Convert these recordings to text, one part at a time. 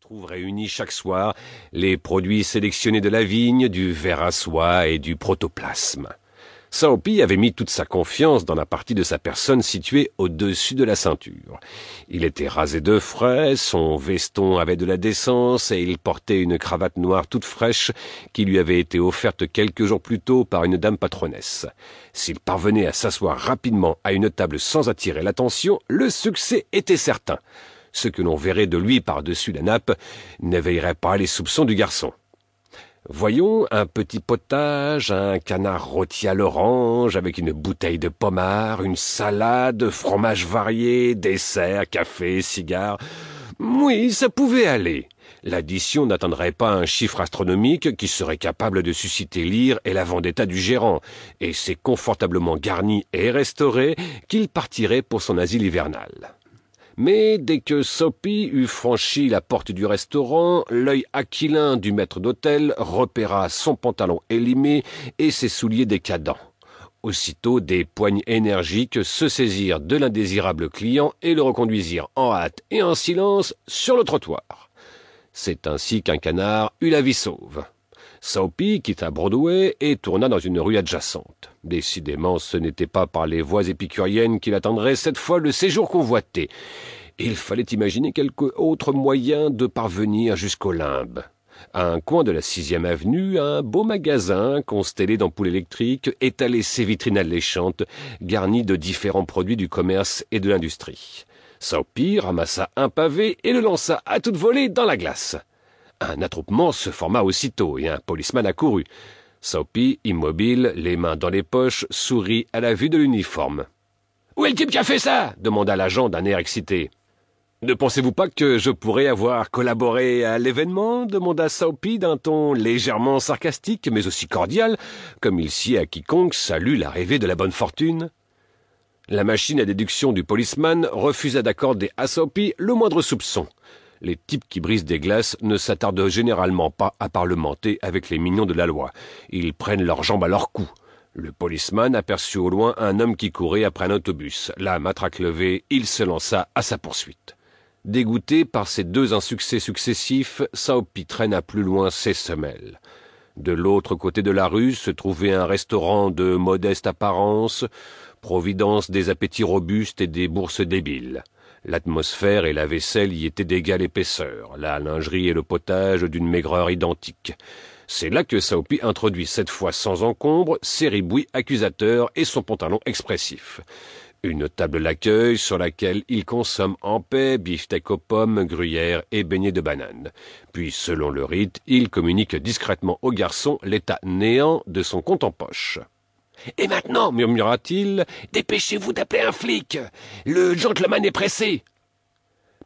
trouve réunis chaque soir les produits sélectionnés de la vigne, du verre à soie et du protoplasme. Saopi avait mis toute sa confiance dans la partie de sa personne située au-dessus de la ceinture. Il était rasé de frais, son veston avait de la décence et il portait une cravate noire toute fraîche qui lui avait été offerte quelques jours plus tôt par une dame patronesse. S'il parvenait à s'asseoir rapidement à une table sans attirer l'attention, le succès était certain. Ce que l'on verrait de lui par-dessus la nappe n'éveillerait pas les soupçons du garçon. Voyons un petit potage, un canard rôti à l'orange avec une bouteille de pommard, une salade, fromage varié, dessert, café, cigare. Oui, ça pouvait aller. L'addition n'atteindrait pas un chiffre astronomique qui serait capable de susciter l'ire et la vendetta du gérant, et c'est confortablement garni et restauré qu'il partirait pour son asile hivernal. Mais dès que Soppy eut franchi la porte du restaurant, l'œil aquilin du maître d'hôtel repéra son pantalon élimé et ses souliers décadents. Aussitôt, des poignes énergiques se saisirent de l'indésirable client et le reconduisirent en hâte et en silence sur le trottoir. C'est ainsi qu'un canard eut la vie sauve. Soapy quitta Broadway et tourna dans une rue adjacente. Décidément, ce n'était pas par les voies épicuriennes qu'il attendrait cette fois le séjour convoité. Il fallait imaginer quelque autre moyen de parvenir jusqu'au limbe. À un coin de la sixième avenue, un beau magasin, constellé d'ampoules électriques, étalait ses vitrines alléchantes, garnies de différents produits du commerce et de l'industrie. Soapy ramassa un pavé et le lança à toute volée dans la glace. Un attroupement se forma aussitôt et un policeman accourut. Soapy, immobile, les mains dans les poches, sourit à la vue de l'uniforme. Où est le type qui a fait ça? demanda l'agent d'un air excité. Ne pensez-vous pas que je pourrais avoir collaboré à l'événement? demanda Soapy d'un ton légèrement sarcastique, mais aussi cordial, comme il sied à quiconque salue l'arrivée de la bonne fortune. La machine à déduction du policeman refusa d'accorder à Soapy le moindre soupçon les types qui brisent des glaces ne s'attardent généralement pas à parlementer avec les mignons de la loi. Ils prennent leurs jambes à leur cou. Le policeman aperçut au loin un homme qui courait après un autobus. La matraque levée, il se lança à sa poursuite. Dégoûté par ces deux insuccès successifs, Saopi traîna plus loin ses semelles. De l'autre côté de la rue se trouvait un restaurant de modeste apparence, providence des appétits robustes et des bourses débiles. L'atmosphère et la vaisselle y étaient d'égale épaisseur, la lingerie et le potage d'une maigreur identique. C'est là que Saopi introduit cette fois sans encombre ses ribouilles accusateurs et son pantalon expressif. Une table l'accueille sur laquelle il consomme en paix beefsteak aux pommes, gruyère et beignets de banane. Puis, selon le rite, il communique discrètement au garçon l'état néant de son compte en poche. Et maintenant, murmura-t-il, dépêchez-vous d'appeler un flic. Le gentleman est pressé.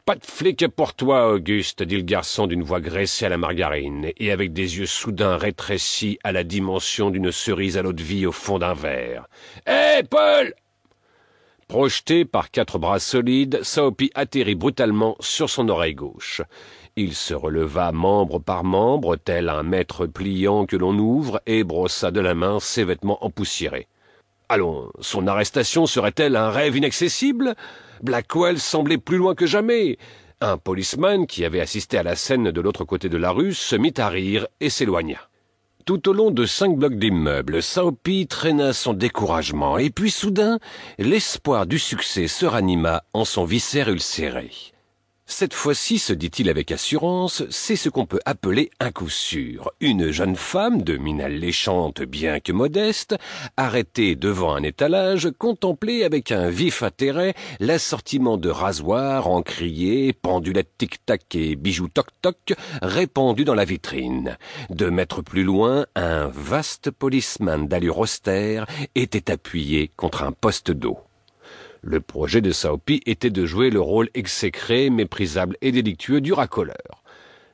Pas de flic pour toi, Auguste, dit le garçon d'une voix graissée à la margarine, et avec des yeux soudain rétrécis à la dimension d'une cerise à l'eau de vie au fond d'un verre. Hé, Paul Projeté par quatre bras solides, Saopi atterrit brutalement sur son oreille gauche. Il se releva membre par membre, tel un maître pliant que l'on ouvre, et brossa de la main ses vêtements empoussiérés. Allons, son arrestation serait-elle un rêve inaccessible? Blackwell semblait plus loin que jamais. Un policeman qui avait assisté à la scène de l'autre côté de la rue se mit à rire et s'éloigna. Tout au long de cinq blocs d'immeubles, Saopi traîna son découragement, et puis soudain, l'espoir du succès se ranima en son viscère ulcéré. Cette fois-ci, se dit-il avec assurance, c'est ce qu'on peut appeler un coup sûr. Une jeune femme, de mine alléchante bien que modeste, arrêtée devant un étalage, contemplait avec un vif intérêt l'assortiment de rasoirs, encriers, pendulettes tic-tac et bijoux toc-toc répandus dans la vitrine. Deux mètres plus loin, un vaste policeman d'allure austère était appuyé contre un poste d'eau. Le projet de Saopi était de jouer le rôle exécré, méprisable et délictueux du racoleur.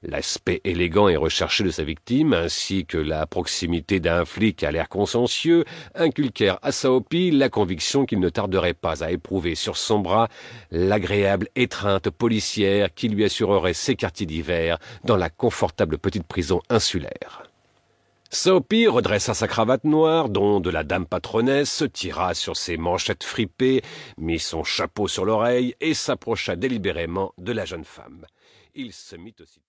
L'aspect élégant et recherché de sa victime, ainsi que la proximité d'un flic à l'air consciencieux, inculquèrent à Saopi la conviction qu'il ne tarderait pas à éprouver sur son bras l'agréable étreinte policière qui lui assurerait ses quartiers d'hiver dans la confortable petite prison insulaire. Soapy redressa sa cravate noire, dont de la dame patronesse, tira sur ses manchettes fripées, mit son chapeau sur l'oreille et s'approcha délibérément de la jeune femme. Il se mit aussitôt